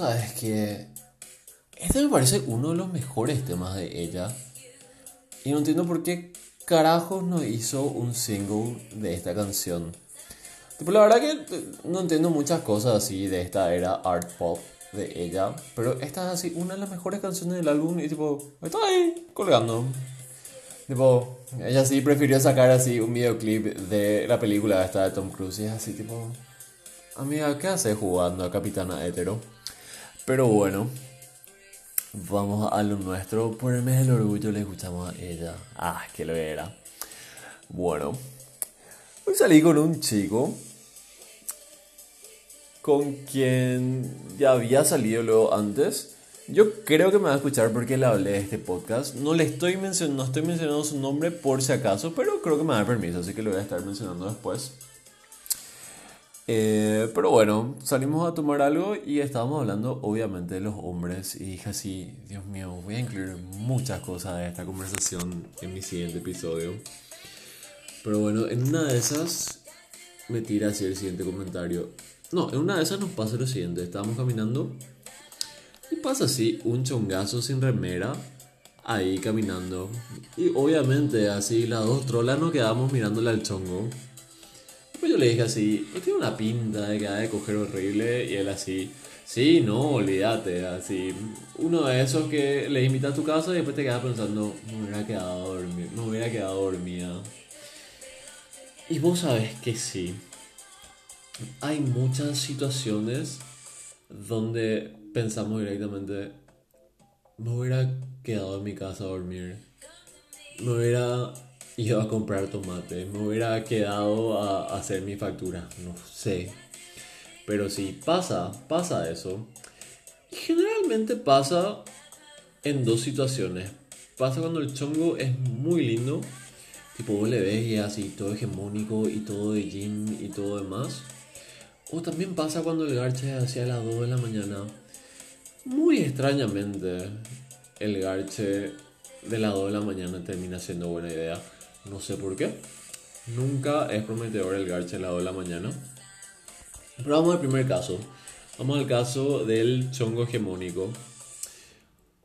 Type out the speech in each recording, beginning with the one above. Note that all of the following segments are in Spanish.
sabes que este me parece uno de los mejores temas de ella. Y no entiendo por qué carajos no hizo un single de esta canción. Tipo, la verdad que eh, no entiendo muchas cosas así de esta era art pop de ella. Pero esta es así una de las mejores canciones del álbum y tipo, está ahí colgando. Tipo, ella sí prefirió sacar así un videoclip de la película esta de Tom Cruise y es así tipo... Amiga, ¿qué haces jugando a Capitana Hetero? Pero bueno, vamos a lo nuestro. Por el mes del orgullo le escuchamos a ella. Ah, que lo era. Bueno, hoy salí con un chico con quien ya había salido luego antes. Yo creo que me va a escuchar porque le hablé de este podcast. No le estoy mencionando, no estoy mencionando su nombre por si acaso, pero creo que me da permiso, así que lo voy a estar mencionando después. Eh, pero bueno, salimos a tomar algo y estábamos hablando obviamente de los hombres y dije así, Dios mío, voy a incluir muchas cosas de esta conversación en mi siguiente episodio. Pero bueno, en una de esas me tira así el siguiente comentario. No, en una de esas nos pasa lo siguiente, estábamos caminando y pasa así un chongazo sin remera ahí caminando. Y obviamente así las dos trolas nos quedamos mirándole al chongo. Pues yo le dije así, no tiene una pinta de que ha de coger horrible. Y él así, sí, no, olvídate. Así, uno de esos que le invita a tu casa y después te quedas pensando, me hubiera quedado dormida, me hubiera quedado dormida. Y vos sabes que sí. Hay muchas situaciones donde pensamos directamente, me hubiera quedado en mi casa a dormir. Me hubiera ido a comprar tomate, me hubiera quedado a hacer mi factura, no sé. Pero sí, pasa, pasa eso. Generalmente pasa en dos situaciones. Pasa cuando el chongo es muy lindo, tipo vos le ves y así todo hegemónico y todo de gym y todo demás. O también pasa cuando el garche es hacia las 2 de la mañana. Muy extrañamente, el garche de las 2 de la mañana termina siendo buena idea. No sé por qué. Nunca es prometedor el garche helado de la mañana. Pero vamos al primer caso. Vamos al caso del chongo hegemónico.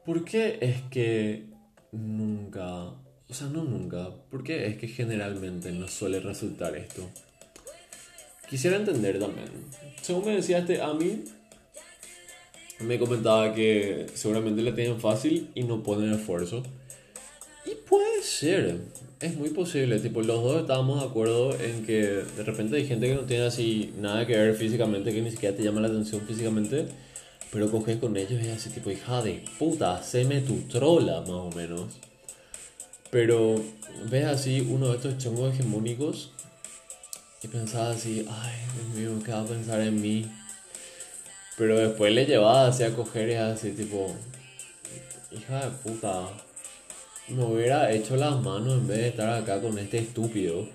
¿Por qué es que nunca, o sea, no nunca, por qué es que generalmente no suele resultar esto? Quisiera entender también. Según me decía este a mí, me comentaba que seguramente le tienen fácil y no ponen esfuerzo. Y puede ser, es muy posible, tipo, los dos estábamos de acuerdo en que de repente hay gente que no tiene así nada que ver físicamente, que ni siquiera te llama la atención físicamente, pero coges con ellos y así, tipo, hija de puta, me tu trola, más o menos. Pero ves así uno de estos chongos hegemónicos y pensaba así, ay, Dios mío, ¿qué va a pensar en mí? Pero después le llevaba así a coger y así, tipo, hija de puta me hubiera hecho las manos en vez de estar acá con este estúpido.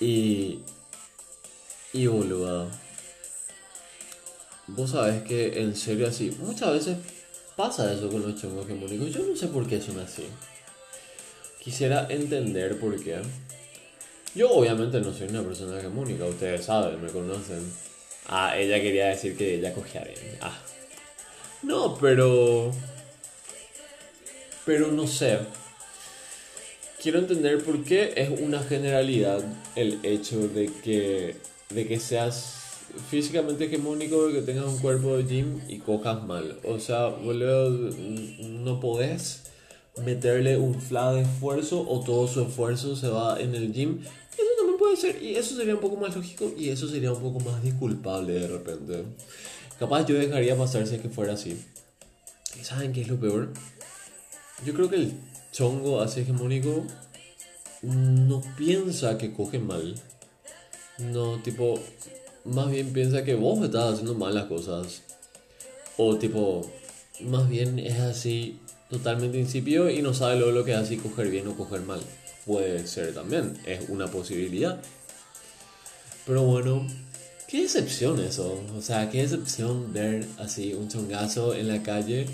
Y. Y boluda. Vos sabés que en serio así, muchas veces pasa eso con los chongos hegemónicos. Yo no sé por qué son así. Quisiera entender por qué. Yo obviamente no soy una persona hegemónica, ustedes saben, me conocen. Ah, ella quería decir que ella cogía bien. Ah. No, pero pero no sé. Quiero entender por qué es una generalidad el hecho de que, de que seas físicamente hegemónico, de que tengas un cuerpo de gym y cojas mal. O sea, boludo, no podés meterle un fla de esfuerzo o todo su esfuerzo se va en el gym. Eso también puede ser, y eso sería un poco más lógico y eso sería un poco más disculpable de repente. Capaz yo dejaría pasar si es que fuera así. ¿Y saben qué es lo peor? Yo creo que el chongo así hegemónico no piensa que coge mal. No, tipo, más bien piensa que vos estás haciendo mal las cosas. O tipo, más bien es así totalmente incipio y no sabe luego lo que es así coger bien o coger mal. Puede ser también, es una posibilidad. Pero bueno, Qué decepción eso. O sea, qué decepción ver así un chongazo en la calle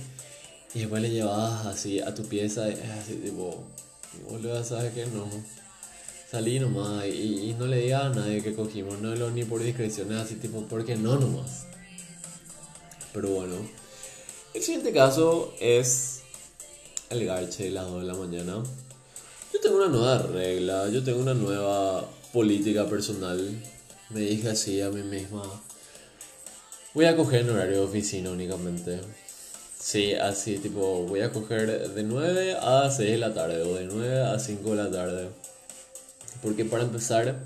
y después le llevabas así a tu pieza. Así tipo, boludo, ¿sabes qué? No. Salí nomás y, no le digas a nadie que cogimos, no lo ni por discreción, así tipo, porque no nomás. Pero bueno, el siguiente caso es el garche de las 2 de la mañana. Yo tengo una nueva regla, yo tengo una nueva política personal me dije así a mí misma, voy a coger en horario de oficina únicamente. Sí, así tipo, voy a coger de 9 a 6 de la tarde o de 9 a 5 de la tarde. Porque para empezar,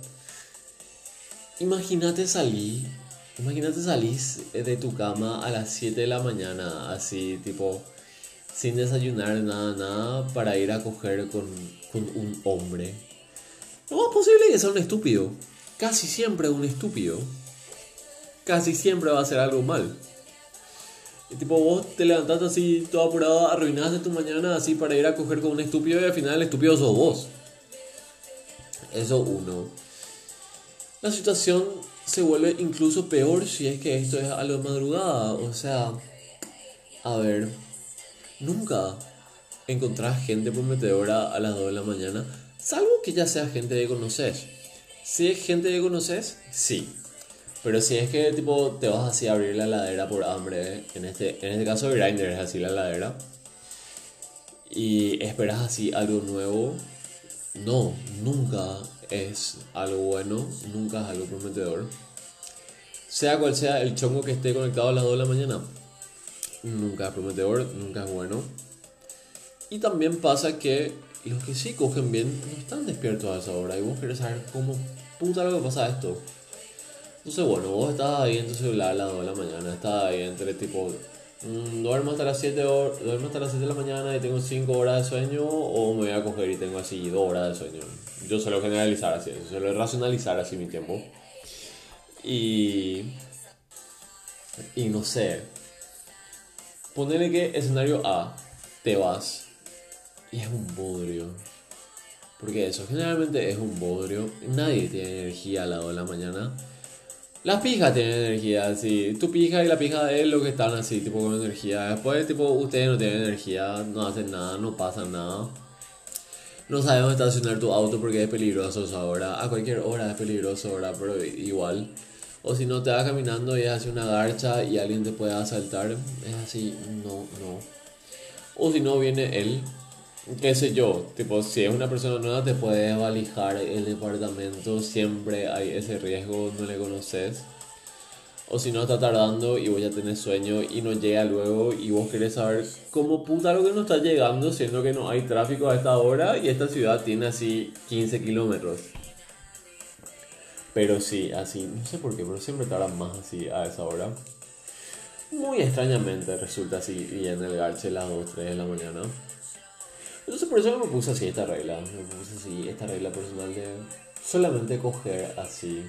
imagínate salir, imagínate salir de tu cama a las 7 de la mañana, así tipo, sin desayunar nada, nada, para ir a coger con, con un hombre. No es posible que sea un estúpido casi siempre un estúpido, casi siempre va a hacer algo mal. Y tipo, vos te levantaste así, todo apurado, arruinaste tu mañana así para ir a coger con un estúpido y al final el estúpido sos vos. Eso uno. La situación se vuelve incluso peor si es que esto es a la madrugada. O sea, a ver, nunca encontrás gente prometedora a las 2 de la mañana, salvo que ya sea gente de conocer. Si es gente que conoces, sí. Pero si es que tipo te vas así a abrir la ladera por hambre, en este, en este caso Grindr es así la ladera, y esperas así algo nuevo, no, nunca es algo bueno, nunca es algo prometedor. Sea cual sea el chongo que esté conectado a las 2 de la mañana, nunca es prometedor, nunca es bueno. Y también pasa que los que sí cogen bien no están despiertos a esa hora y vos querés saber cómo puta lo que pasa esto. Entonces, bueno, vos estás ahí en tu celular a las 2 de la mañana, estás ahí entre tipo, mmm, duermo hasta las 7 duermo hasta las 7 de la mañana y tengo 5 horas de sueño, o me voy a coger y tengo así 2 horas de sueño. Yo suelo generalizar así, suelo racionalizar así mi tiempo. Y. Y no sé. Ponele que escenario A, te vas y es un bodrio. Porque eso generalmente es un bodrio. Nadie tiene energía a las 2 de la mañana. Las pijas tienen energía, sí. Tu pija y la pija de él lo que están así, tipo con energía. Después, tipo, ustedes no tienen energía, no hacen nada, no pasan nada. No sabemos estacionar tu auto porque es peligroso ahora. A cualquier hora es peligroso ahora, pero igual. O si no te vas caminando y hace una garcha y alguien te puede asaltar. Es así, no, no. O si no viene él qué sé yo, tipo, si es una persona nueva te puedes valijar el departamento, siempre hay ese riesgo, no le conoces. O si no está tardando y vos ya tenés sueño y no llega luego y vos querés saber cómo puta lo que no está llegando, siendo que no hay tráfico a esta hora y esta ciudad tiene así 15 kilómetros. Pero sí, así, no sé por qué, pero siempre tardan más así a esa hora. Muy extrañamente resulta así y en el garche a las 2, 3 de la mañana. Entonces por eso me puse así esta regla, me puse así esta regla personal de solamente coger así,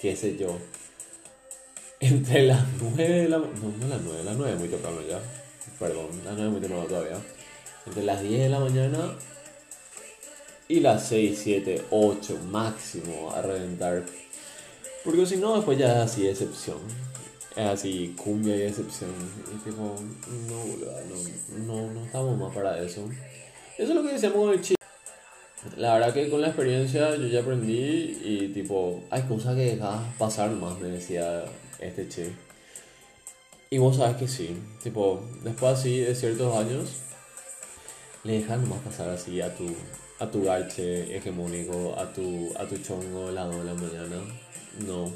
qué sé yo, entre las 9 de la... No, no las 9, las 9 es muy temprano ya, perdón, las 9 es muy temprano todavía. Entre las 10 de la mañana y las 6, 7, 8 máximo a reventar. Porque si no, después ya es así excepción. Es así, cumbia y excepción. Y tipo, no, no, no, no estamos más para eso. Eso es lo que decíamos con el. La verdad que con la experiencia yo ya aprendí y tipo, hay cosas que dejas pasar más, me decía este che. Y vos sabes que sí, tipo, después así de ciertos años, le dejas más pasar así a tu, a tu garche hegemónico, a tu, a tu chongo la de la mañana. No.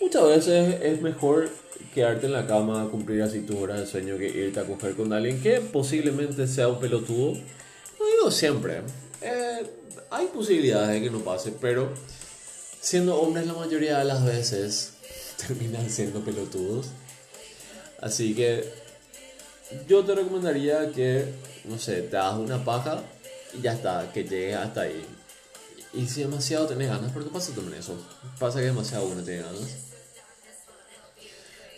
Muchas veces es mejor quedarte en la cama, cumplir así tus horas de sueño que irte a coger con alguien que posiblemente sea un pelotudo. No digo siempre, eh, hay posibilidades de que no pase, pero siendo hombres la mayoría de las veces terminan siendo pelotudos. Así que yo te recomendaría que, no sé, te hagas una paja y ya está, que llegues hasta ahí. Y si demasiado tenés ganas, porque pasa también eso, pasa que demasiado uno tiene ganas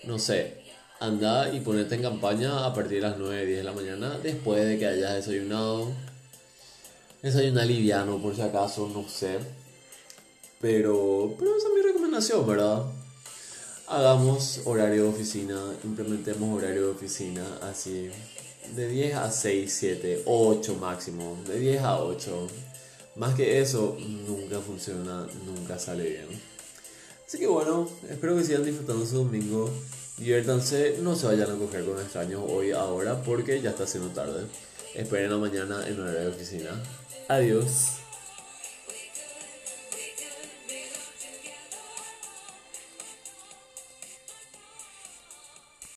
no sé, anda y ponete en campaña a partir de las 9, 10 de la mañana, después de que hayas desayunado. Desayunar liviano, por si acaso, no sé. Pero, pero esa es mi recomendación, ¿verdad? hagamos horario de oficina, implementemos horario de oficina así de 10 a 6, 7, 8 máximo, de 10 a 8. Más que eso, nunca funciona, nunca sale bien. Así que bueno, espero que sigan disfrutando su domingo. Diviértanse, no se vayan a coger con extraños hoy, ahora, porque ya está siendo tarde. Esperen a mañana en horario de oficina. Adiós.